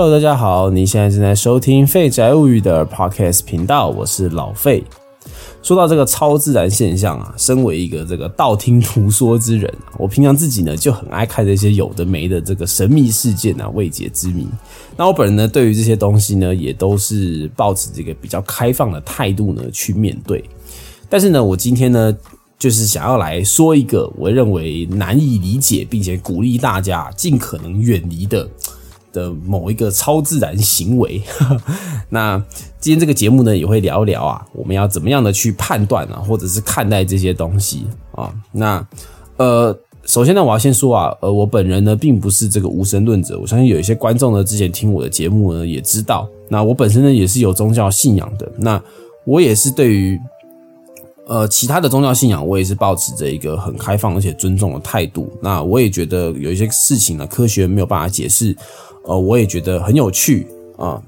Hello，大家好，你现在正在收听《废宅物语》的 Podcast 频道，我是老费。说到这个超自然现象啊，身为一个这个道听途说之人，我平常自己呢就很爱看这些有的没的这个神秘事件啊、未解之谜。那我本人呢，对于这些东西呢，也都是抱持这个比较开放的态度呢去面对。但是呢，我今天呢，就是想要来说一个我认为难以理解，并且鼓励大家尽可能远离的。的某一个超自然行为，那今天这个节目呢也会聊一聊啊，我们要怎么样的去判断啊，或者是看待这些东西啊？那呃，首先呢，我要先说啊，呃，我本人呢并不是这个无神论者，我相信有一些观众呢之前听我的节目呢也知道，那我本身呢也是有宗教信仰的，那我也是对于呃其他的宗教信仰，我也是保持着一个很开放而且尊重的态度。那我也觉得有一些事情呢，科学没有办法解释。呃，我也觉得很有趣啊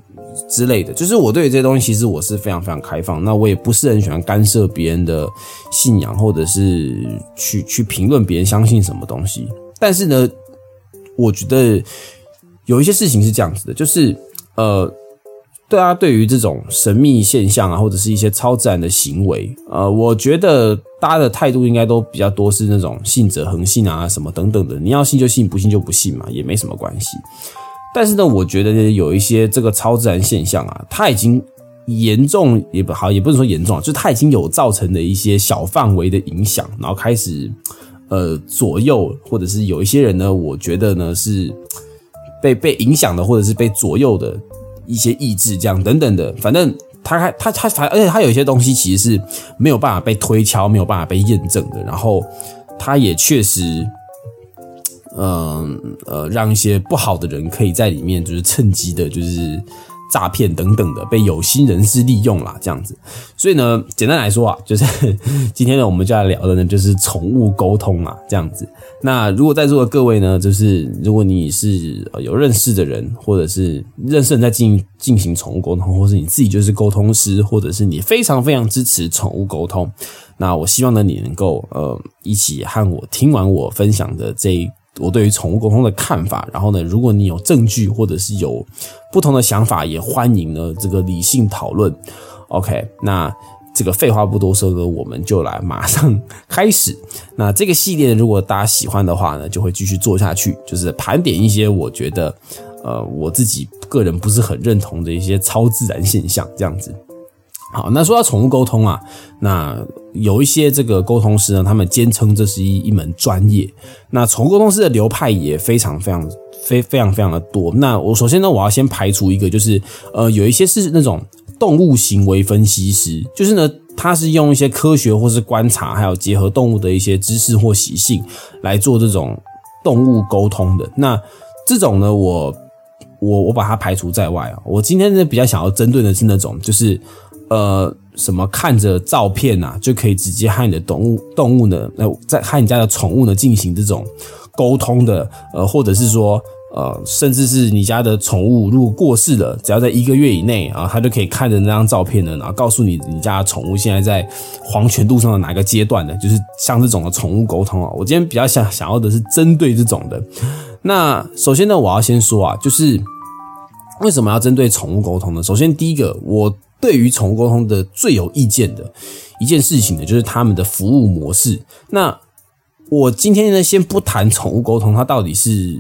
之类的，就是我对这些东西其实我是非常非常开放，那我也不是很喜欢干涉别人的信仰，或者是去去评论别人相信什么东西。但是呢，我觉得有一些事情是这样子的，就是呃，大家，对于这种神秘现象啊，或者是一些超自然的行为，呃，我觉得大家的态度应该都比较多是那种信者恒信啊，什么等等的，你要信就信，不信就不信嘛，也没什么关系。但是呢，我觉得有一些这个超自然现象啊，它已经严重也不好，也不是说严重啊，就它已经有造成的一些小范围的影响，然后开始呃左右，或者是有一些人呢，我觉得呢是被被影响的，或者是被左右的一些意志，这样等等的，反正他还他他反，而且他有一些东西其实是没有办法被推敲，没有办法被验证的，然后他也确实。嗯呃，让一些不好的人可以在里面，就是趁机的，就是诈骗等等的，被有心人士利用啦，这样子。所以呢，简单来说啊，就是今天呢，我们就要聊的呢，就是宠物沟通啊，这样子。那如果在座的各位呢，就是如果你是有认识的人，或者是认识人在进进行宠物沟通，或是你自己就是沟通师，或者是你非常非常支持宠物沟通，那我希望呢，你能够呃一起和我听完我分享的这。我对于宠物沟通的看法，然后呢，如果你有证据或者是有不同的想法，也欢迎呢这个理性讨论。OK，那这个废话不多说呢，我们就来马上开始。那这个系列如果大家喜欢的话呢，就会继续做下去，就是盘点一些我觉得呃我自己个人不是很认同的一些超自然现象，这样子。好，那说到宠物沟通啊，那有一些这个沟通师呢，他们坚称这是一一门专业。那宠物沟通师的流派也非常非常非非常非常的多。那我首先呢，我要先排除一个，就是呃，有一些是那种动物行为分析师，就是呢，他是用一些科学或是观察，还有结合动物的一些知识或习性来做这种动物沟通的。那这种呢，我我我把它排除在外啊。我今天呢，比较想要针对的是那种，就是。呃，什么看着照片呐，就可以直接和你的动物动物呢？呃，在和你家的宠物呢进行这种沟通的，呃，或者是说，呃，甚至是你家的宠物如果过世了，只要在一个月以内啊，它就可以看着那张照片呢，然后告诉你你家的宠物现在在黄泉路上的哪个阶段的，就是像这种的宠物沟通啊。我今天比较想想要的是针对这种的。那首先呢，我要先说啊，就是为什么要针对宠物沟通呢？首先第一个我。对于宠物沟通的最有意见的一件事情呢，就是他们的服务模式。那我今天呢，先不谈宠物沟通它到底是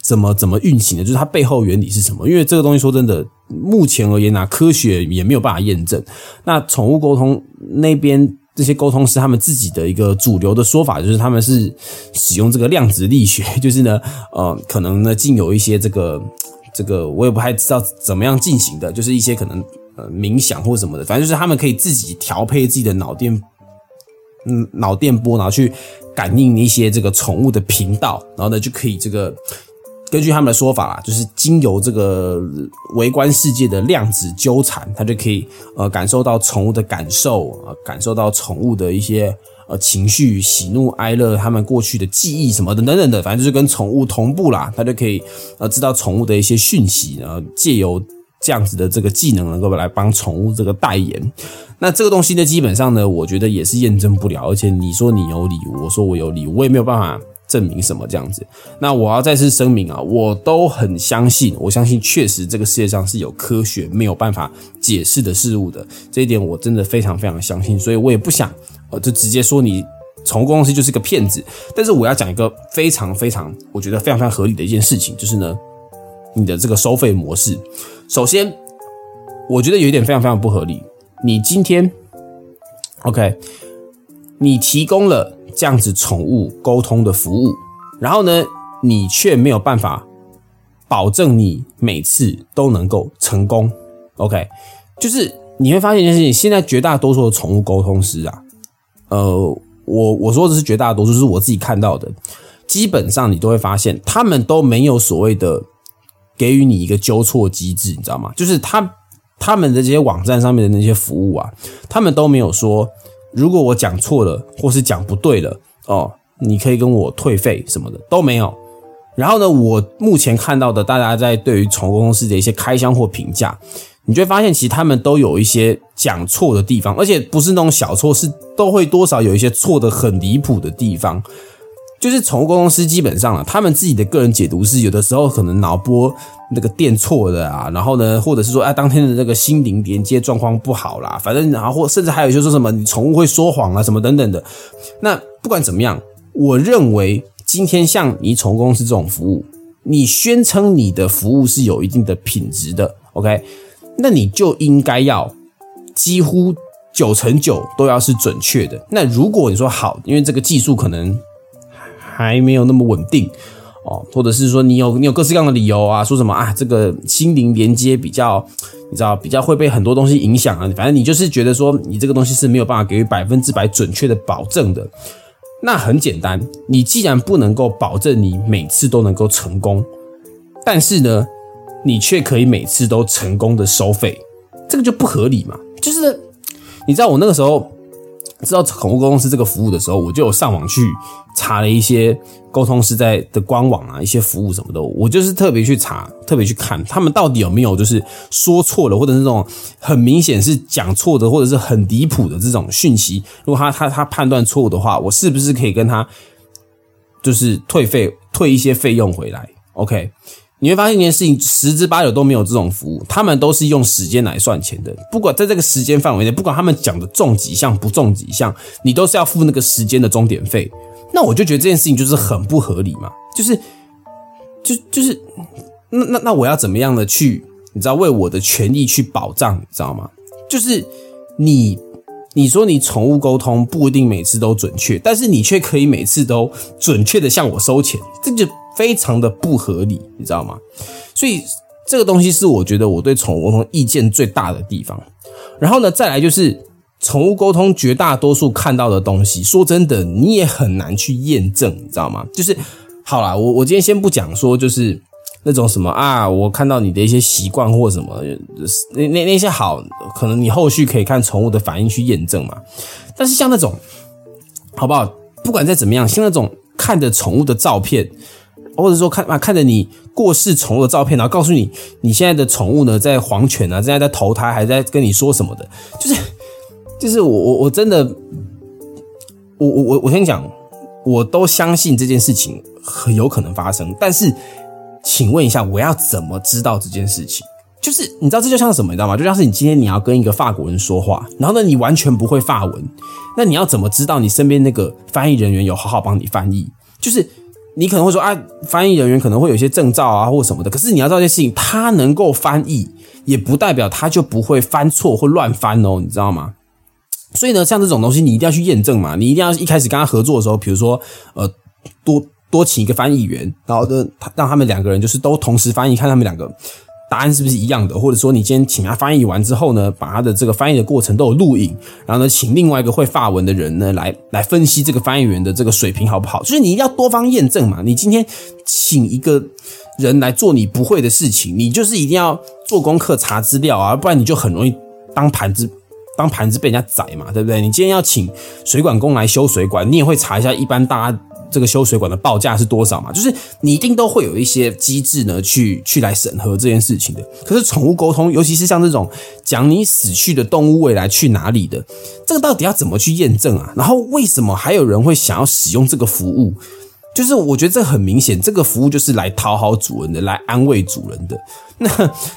怎么怎么运行的，就是它背后原理是什么？因为这个东西说真的，目前而言呢，科学也没有办法验证。那宠物沟通那边这些沟通师他们自己的一个主流的说法，就是他们是使用这个量子力学，就是呢，呃，可能呢，竟有一些这个。这个我也不太知道怎么样进行的，就是一些可能呃冥想或什么的，反正就是他们可以自己调配自己的脑电，嗯，脑电波，然后去感应一些这个宠物的频道，然后呢就可以这个根据他们的说法啦，就是经由这个微观世界的量子纠缠，它就可以呃感受到宠物的感受啊，感受到宠物的一些。呃，情绪、喜怒哀乐，他们过去的记忆什么的等等的，反正就是跟宠物同步啦，他就可以呃知道宠物的一些讯息，然后借由这样子的这个技能，能够来帮宠物这个代言。那这个东西呢，基本上呢，我觉得也是验证不了。而且你说你有理，我说我有理，我也没有办法证明什么这样子。那我要再次声明啊，我都很相信，我相信确实这个世界上是有科学没有办法解释的事物的，这一点我真的非常非常相信，所以我也不想呃就直接说你宠物公司就是个骗子。但是我要讲一个非常非常我觉得非常非常合理的一件事情，就是呢，你的这个收费模式，首先我觉得有一点非常非常不合理，你今天 OK。你提供了这样子宠物沟通的服务，然后呢，你却没有办法保证你每次都能够成功。OK，就是你会发现一件事情，现在绝大多数的宠物沟通师啊，呃，我我说的是绝大多数，是我自己看到的，基本上你都会发现，他们都没有所谓的给予你一个纠错机制，你知道吗？就是他他们的这些网站上面的那些服务啊，他们都没有说。如果我讲错了，或是讲不对了，哦，你可以跟我退费什么的都没有。然后呢，我目前看到的大家在对于宠物公司的一些开箱或评价，你就会发现其实他们都有一些讲错的地方，而且不是那种小错，是都会多少有一些错的很离谱的地方。就是宠物公司基本上啊，他们自己的个人解读是有的时候可能脑波那个电错的啊，然后呢，或者是说啊，当天的那个心灵连接状况不好啦，反正然后或甚至还有就说什么你宠物会说谎啊，什么等等的。那不管怎么样，我认为今天像你宠物公司这种服务，你宣称你的服务是有一定的品质的，OK，那你就应该要几乎九成九都要是准确的。那如果你说好，因为这个技术可能。还没有那么稳定哦，或者是说你有你有各式各样的理由啊，说什么啊，这个心灵连接比较，你知道比较会被很多东西影响啊，反正你就是觉得说你这个东西是没有办法给予百分之百准确的保证的。那很简单，你既然不能够保证你每次都能够成功，但是呢，你却可以每次都成功的收费，这个就不合理嘛。就是你知道我那个时候。知道宠物沟通师这个服务的时候，我就有上网去查了一些沟通师在的官网啊，一些服务什么的，我就是特别去查，特别去看他们到底有没有就是说错了，或者是这种很明显是讲错的，或者是很离谱的这种讯息。如果他他他判断错误的话，我是不是可以跟他就是退费，退一些费用回来？OK。你会发现一件事情，十之八九都没有这种服务，他们都是用时间来算钱的。不管在这个时间范围内，不管他们讲的中几项不中几项，你都是要付那个时间的终点费。那我就觉得这件事情就是很不合理嘛，就是，就就是那那那我要怎么样的去，你知道为我的权益去保障，你知道吗？就是你你说你宠物沟通不一定每次都准确，但是你却可以每次都准确的向我收钱，这就。非常的不合理，你知道吗？所以这个东西是我觉得我对宠物沟通意见最大的地方。然后呢，再来就是宠物沟通绝大多数看到的东西，说真的，你也很难去验证，你知道吗？就是好啦，我我今天先不讲说，就是那种什么啊，我看到你的一些习惯或什么，那那那些好，可能你后续可以看宠物的反应去验证嘛。但是像那种好不好？不管再怎么样，像那种看着宠物的照片。或者说看啊，看着你过世宠物的照片，然后告诉你你现在的宠物呢在黄泉啊，现在在投胎，还在跟你说什么的，就是就是我我我真的，我我我我先讲，我都相信这件事情很有可能发生，但是请问一下，我要怎么知道这件事情？就是你知道这就像什么，你知道吗？就像是你今天你要跟一个法国人说话，然后呢你完全不会法文，那你要怎么知道你身边那个翻译人员有好好帮你翻译？就是。你可能会说啊，翻译人员可能会有一些证照啊，或什么的。可是你要知道一件事情，他能够翻译，也不代表他就不会翻错或乱翻哦，你知道吗？所以呢，像这种东西，你一定要去验证嘛。你一定要一开始跟他合作的时候，比如说呃，多多请一个翻译员，然后呢，让他们两个人就是都同时翻译，看他们两个。答案是不是一样的？或者说，你今天请他翻译完之后呢，把他的这个翻译的过程都有录影，然后呢，请另外一个会法文的人呢来来分析这个翻译员的这个水平好不好？就是你一定要多方验证嘛。你今天请一个人来做你不会的事情，你就是一定要做功课、查资料啊，不然你就很容易当盘子当盘子被人家宰嘛，对不对？你今天要请水管工来修水管，你也会查一下一般大家。这个修水管的报价是多少嘛？就是你一定都会有一些机制呢，去去来审核这件事情的。可是宠物沟通，尤其是像这种讲你死去的动物未来去哪里的，这个到底要怎么去验证啊？然后为什么还有人会想要使用这个服务？就是我觉得这很明显，这个服务就是来讨好主人的，来安慰主人的。那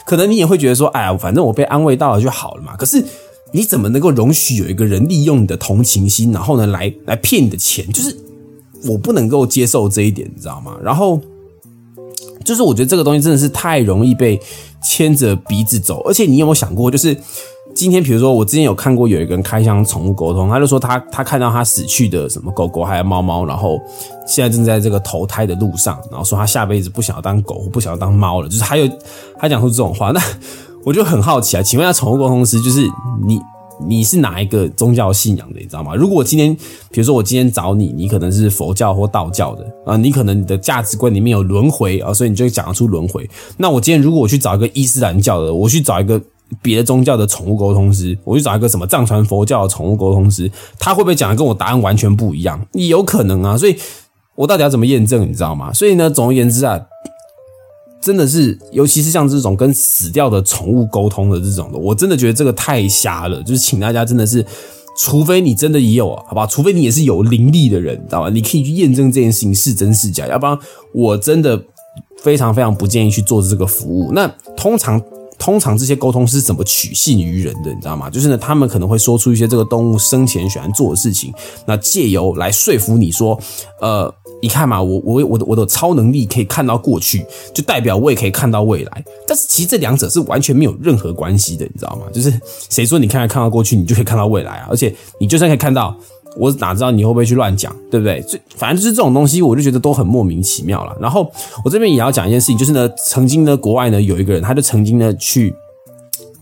可能你也会觉得说，哎呀，反正我被安慰到了就好了嘛。可是你怎么能够容许有一个人利用你的同情心，然后呢，来来骗你的钱？就是我不能够接受这一点，你知道吗？然后就是我觉得这个东西真的是太容易被牵着鼻子走，而且你有没有想过，就是。今天，比如说，我之前有看过有一个人开箱宠物沟通，他就说他他看到他死去的什么狗狗还有猫猫，然后现在正在这个投胎的路上，然后说他下辈子不想要当狗，不想要当猫了，就是还有他讲出这种话，那我就很好奇啊，请问下宠物沟通师，就是你你是哪一个宗教信仰的，你知道吗？如果我今天，比如说我今天找你，你可能是佛教或道教的啊，你可能你的价值观里面有轮回啊，所以你就讲得出轮回。那我今天如果我去找一个伊斯兰教的，我去找一个。别的宗教的宠物沟通师，我去找一个什么藏传佛教的宠物沟通师，他会不会讲的跟我答案完全不一样？也有可能啊，所以我到底要怎么验证？你知道吗？所以呢，总而言之啊，真的是，尤其是像这种跟死掉的宠物沟通的这种的，我真的觉得这个太瞎了。就是请大家真的是，除非你真的也有，好吧？除非你也是有灵力的人，知道吧？你可以去验证这件事情是真是假，要不然我真的非常非常不建议去做这个服务。那通常。通常这些沟通是怎么取信于人的，你知道吗？就是呢，他们可能会说出一些这个动物生前喜欢做的事情，那借由来说服你说，呃，你看嘛，我我我的我的超能力可以看到过去，就代表我也可以看到未来。但是其实这两者是完全没有任何关系的，你知道吗？就是谁说你看看到过去，你就可以看到未来啊？而且你就算可以看到。我哪知道你会不会去乱讲，对不对？就反正就是这种东西，我就觉得都很莫名其妙了。然后我这边也要讲一件事情，就是呢，曾经呢，国外呢有一个人，他就曾经呢去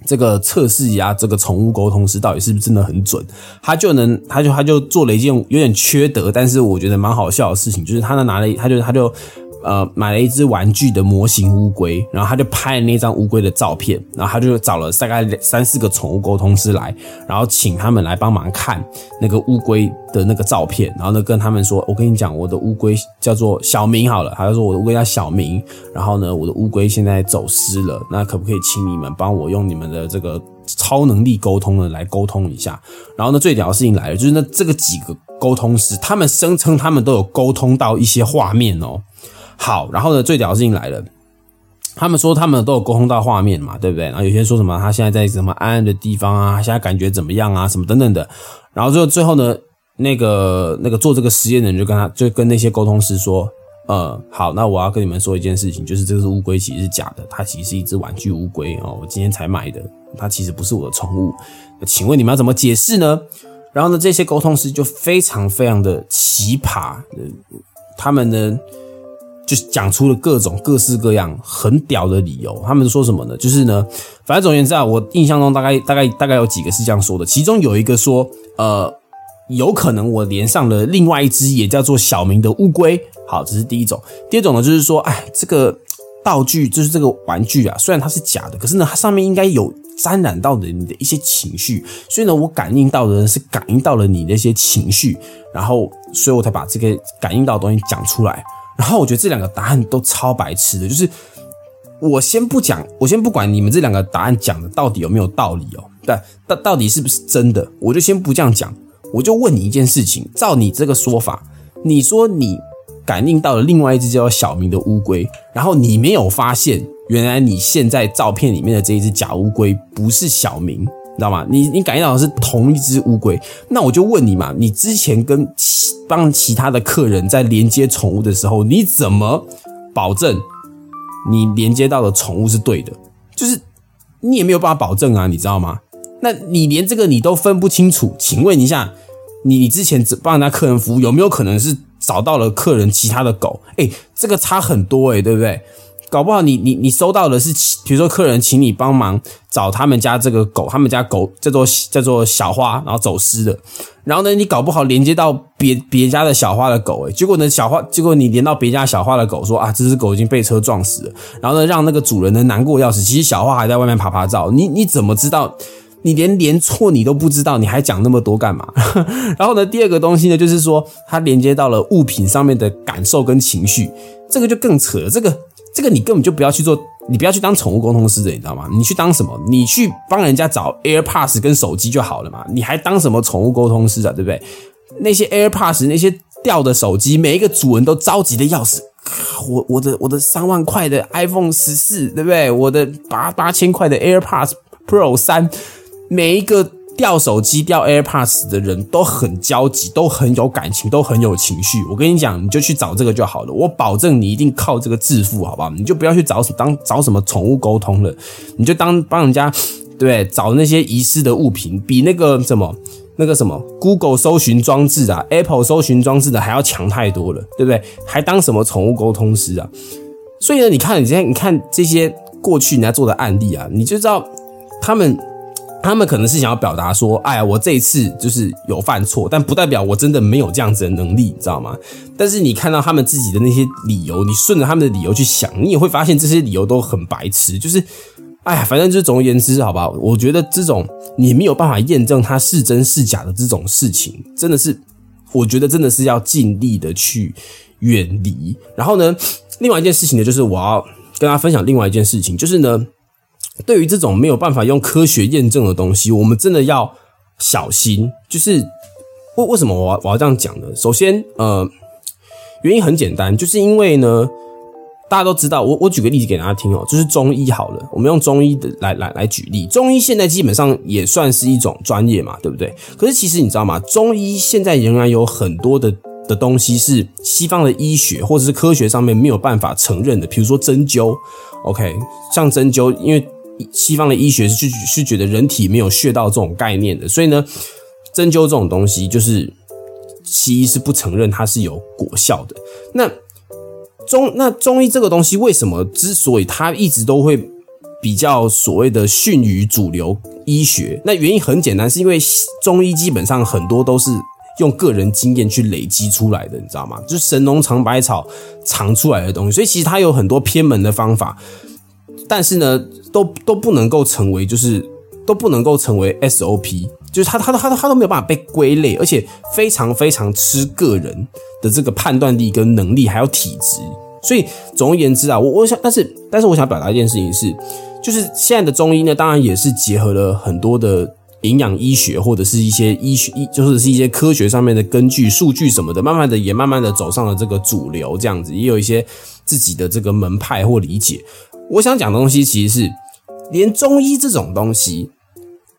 这个测试一下这个宠物沟通师到底是不是真的很准，他就能，他就他就做了一件有点缺德，但是我觉得蛮好笑的事情，就是他呢拿了，他就他就。呃，买了一只玩具的模型乌龟，然后他就拍了那张乌龟的照片，然后他就找了大概三四个宠物沟通师来，然后请他们来帮忙看那个乌龟的那个照片，然后呢跟他们说，我跟你讲，我的乌龟叫做小明好了，他就说我的乌龟叫小明，然后呢我的乌龟现在走失了，那可不可以请你们帮我用你们的这个超能力沟通呢来沟通一下？然后呢最屌的事情来了，就是那这个几个沟通师，他们声称他们都有沟通到一些画面哦。好，然后呢？最屌的事情来了，他们说他们都有沟通到画面嘛，对不对？然后有些人说什么他现在在什么安安的地方啊，现在感觉怎么样啊，什么等等的。然后最后最后呢，那个那个做这个实验的人就跟他就跟那些沟通师说，呃，好，那我要跟你们说一件事情，就是这只乌龟其实是假的，它其实是一只玩具乌龟哦，我今天才买的，它其实不是我的宠物。请问你们要怎么解释呢？然后呢，这些沟通师就非常非常的奇葩，他们呢。就讲出了各种各式各样很屌的理由。他们说什么呢？就是呢，反正总而言之啊，我印象中大概大概大概有几个是这样说的。其中有一个说，呃，有可能我连上了另外一只也叫做小明的乌龟。好，这是第一种。第二种呢，就是说，哎，这个道具就是这个玩具啊，虽然它是假的，可是呢，它上面应该有沾染到的你的一些情绪，所以呢，我感应到的人是感应到了你的一些情绪，然后，所以我才把这个感应到的东西讲出来。然后我觉得这两个答案都超白痴的，就是我先不讲，我先不管你们这两个答案讲的到底有没有道理哦，但到到底是不是真的，我就先不这样讲，我就问你一件事情，照你这个说法，你说你感应到了另外一只叫小明的乌龟，然后你没有发现，原来你现在照片里面的这一只假乌龟不是小明。知道吗？你你感应到的是同一只乌龟，那我就问你嘛，你之前跟其帮其他的客人在连接宠物的时候，你怎么保证你连接到的宠物是对的？就是你也没有办法保证啊，你知道吗？那你连这个你都分不清楚，请问一下，你你之前只帮人家客人服务，有没有可能是找到了客人其他的狗？哎，这个差很多哎，对不对？搞不好你你你收到的是，比如说客人请你帮忙找他们家这个狗，他们家狗叫做叫做小花，然后走失的。然后呢，你搞不好连接到别别家的小花的狗，诶结果呢小花，结果你连到别家小花的狗，说啊这只狗已经被车撞死了。然后呢，让那个主人呢难过要死。其实小花还在外面爬爬照，你你怎么知道？你连连错你都不知道，你还讲那么多干嘛？然后呢，第二个东西呢，就是说它连接到了物品上面的感受跟情绪，这个就更扯了。这个。这个你根本就不要去做，你不要去当宠物沟通师的，你知道吗？你去当什么？你去帮人家找 AirPods 跟手机就好了嘛？你还当什么宠物沟通师啊？对不对？那些 AirPods 那些掉的手机，每一个主人都着急的要死。我我的我的三万块的 iPhone 十四，对不对？我的八八千块的 AirPods Pro 三，每一个掉手机掉 AirPods 的人都很焦急，都很有感情，都很有情绪。我跟你讲，你就去找这个就好了。我保证你一定靠这个致富，好不好？你就不要去找当找什么宠物沟通了，你就当帮人家对找那些遗失的物品，比那个什么。那个什么，Google 搜寻装置啊，Apple 搜寻装置的还要强太多了，对不对？还当什么宠物沟通师啊？所以呢，你看，你现在你看这些过去人家做的案例啊，你就知道他们他们可能是想要表达说，哎呀，我这一次就是有犯错，但不代表我真的没有这样子的能力，你知道吗？但是你看到他们自己的那些理由，你顺着他们的理由去想，你也会发现这些理由都很白痴，就是。哎呀，反正就是总而言之，好吧，我觉得这种你没有办法验证它是真是假的这种事情，真的是，我觉得真的是要尽力的去远离。然后呢，另外一件事情呢，就是我要跟大家分享另外一件事情，就是呢，对于这种没有办法用科学验证的东西，我们真的要小心。就是为为什么我我要这样讲呢？首先，呃，原因很简单，就是因为呢。大家都知道，我我举个例子给大家听哦，就是中医好了，我们用中医的来来来举例。中医现在基本上也算是一种专业嘛，对不对？可是其实你知道吗？中医现在仍然有很多的的东西是西方的医学或者是科学上面没有办法承认的，比如说针灸。OK，像针灸，因为西方的医学是是觉得人体没有穴道这种概念的，所以呢，针灸这种东西就是西医是不承认它是有果效的。那中那中医这个东西为什么之所以它一直都会比较所谓的逊于主流医学？那原因很简单，是因为中医基本上很多都是用个人经验去累积出来的，你知道吗？就是神农尝百草尝出来的东西，所以其实它有很多偏门的方法，但是呢，都都不能够成为就是都不能够成为 SOP，就是它它它它都没有办法被归类，而且非常非常吃个人。的这个判断力跟能力，还有体质，所以总而言之啊，我我想，但是但是我想表达一件事情是，就是现在的中医呢，当然也是结合了很多的营养医学或者是一些医学医，就是是一些科学上面的根据、数据什么的，慢慢的也慢慢的走上了这个主流，这样子也有一些自己的这个门派或理解。我想讲的东西其实是，连中医这种东西，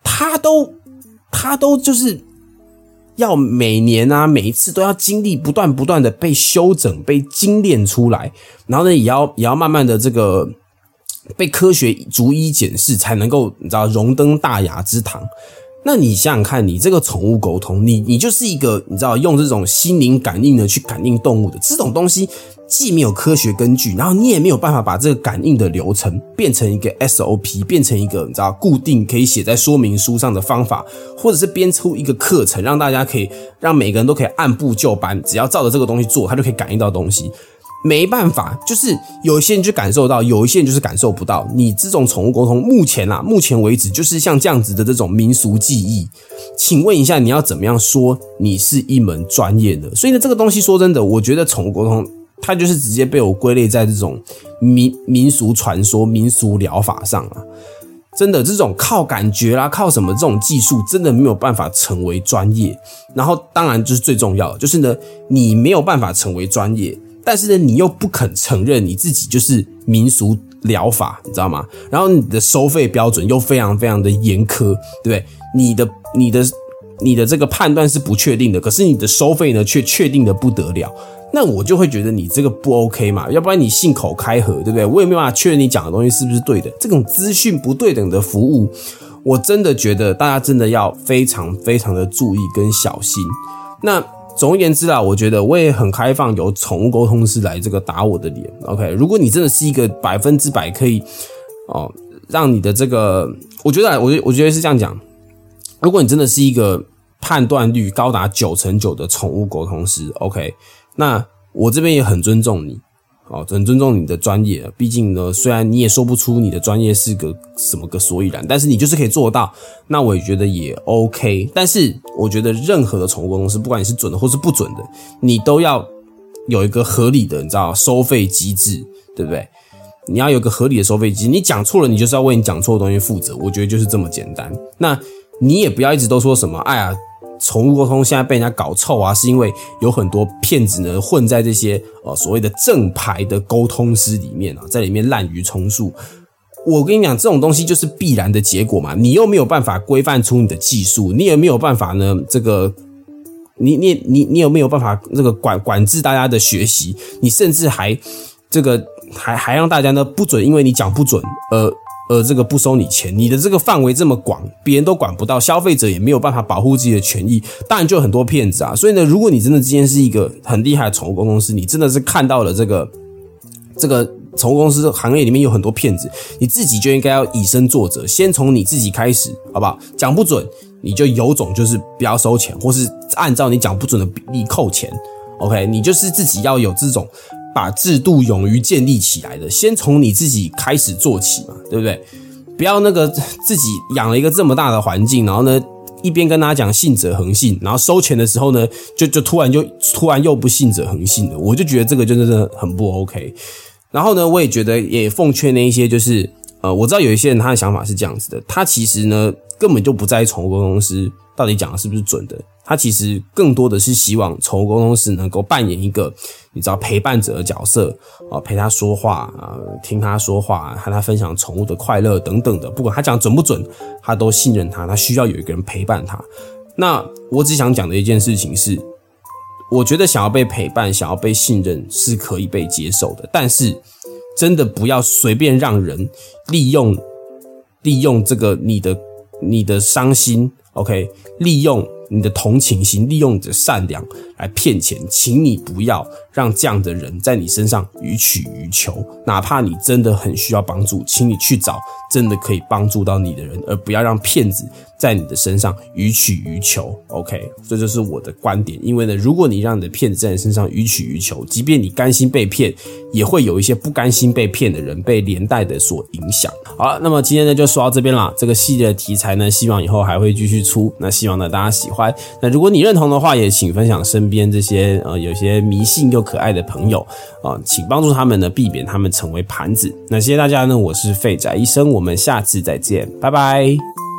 它都它都就是。要每年啊，每一次都要经历不断不断的被修整、被精炼出来，然后呢，也要也要慢慢的这个被科学逐一检视，才能够你知道荣登大雅之堂。那你想想看，你这个宠物沟通，你你就是一个你知道用这种心灵感应的去感应动物的这种东西。既没有科学根据，然后你也没有办法把这个感应的流程变成一个 SOP，变成一个你知道固定可以写在说明书上的方法，或者是编出一个课程，让大家可以让每个人都可以按部就班，只要照着这个东西做，他就可以感应到东西。没办法，就是有一些人就感受到，有一些人就是感受不到。你这种宠物沟通，目前啊，目前为止就是像这样子的这种民俗技艺，请问一下，你要怎么样说你是一门专业的？所以呢，这个东西说真的，我觉得宠物沟通。它就是直接被我归类在这种民民俗传说、民俗疗法上啊！真的，这种靠感觉啦、靠什么这种技术，真的没有办法成为专业。然后，当然就是最重要的，就是呢，你没有办法成为专业，但是呢，你又不肯承认你自己就是民俗疗法，你知道吗？然后你的收费标准又非常非常的严苛，对不对？你的、你的、你的这个判断是不确定的，可是你的收费呢，却确定的不得了。那我就会觉得你这个不 OK 嘛，要不然你信口开河，对不对？我也没办法确认你讲的东西是不是对的。这种资讯不对等的服务，我真的觉得大家真的要非常非常的注意跟小心。那总而言之啊，我觉得我也很开放，由宠物沟通师来这个打我的脸。OK，如果你真的是一个百分之百可以哦，让你的这个，我觉得我我觉得是这样讲，如果你真的是一个判断率高达九成九的宠物沟通师，OK。那我这边也很尊重你，哦，很尊重你的专业。毕竟呢，虽然你也说不出你的专业是个什么个所以然，但是你就是可以做到。那我也觉得也 OK。但是我觉得任何的宠物公司，不管你是准的或是不准的，你都要有一个合理的，你知道收费机制，对不对？你要有个合理的收费机制。你讲错了，你就是要为你讲错的东西负责。我觉得就是这么简单。那你也不要一直都说什么，哎呀。宠物沟通现在被人家搞臭啊，是因为有很多骗子呢混在这些呃所谓的正牌的沟通师里面啊，在里面滥竽充数。我跟你讲，这种东西就是必然的结果嘛。你又没有办法规范出你的技术，你也没有办法呢，这个，你你你你有没有办法这个管管制大家的学习？你甚至还这个还还让大家呢不准，因为你讲不准，呃呃，这个不收你钱。你的这个范围这么广，别人都管不到，消费者也没有办法保护自己的权益，当然就很多骗子啊。所以呢，如果你真的今天是一个很厉害的宠物公司，你真的是看到了这个这个。宠物公司行业里面有很多骗子，你自己就应该要以身作则，先从你自己开始，好不好？讲不准，你就有种就是不要收钱，或是按照你讲不准的比例扣钱。OK，你就是自己要有这种把制度勇于建立起来的，先从你自己开始做起嘛，对不对？不要那个自己养了一个这么大的环境，然后呢一边跟大家讲信者恒信，然后收钱的时候呢，就就突然就突然又不信者恒信了，我就觉得这个就真的很不 OK。然后呢，我也觉得也奉劝那一些，就是呃，我知道有一些人他的想法是这样子的，他其实呢根本就不在意宠物公司到底讲的是不是准的，他其实更多的是希望宠物公司能够扮演一个你知道陪伴者的角色啊，陪他说话啊，听他说话，和他分享宠物的快乐等等的，不管他讲准不准，他都信任他，他需要有一个人陪伴他。那我只想讲的一件事情是。我觉得想要被陪伴，想要被信任是可以被接受的，但是真的不要随便让人利用，利用这个你的你的伤心，OK，利用你的同情心，利用你的善良来骗钱，请你不要让这样的人在你身上予取予求，哪怕你真的很需要帮助，请你去找真的可以帮助到你的人，而不要让骗子。在你的身上予取予求，OK，这就是我的观点。因为呢，如果你让你的骗子在你身上予取予求，即便你甘心被骗，也会有一些不甘心被骗的人被连带的所影响。好了，那么今天呢就说到这边啦。这个系列的题材呢，希望以后还会继续出。那希望呢大家喜欢。那如果你认同的话，也请分享身边这些呃有些迷信又可爱的朋友啊，请帮助他们呢避免他们成为盘子。那谢谢大家呢，我是废宅医生，我们下次再见，拜拜。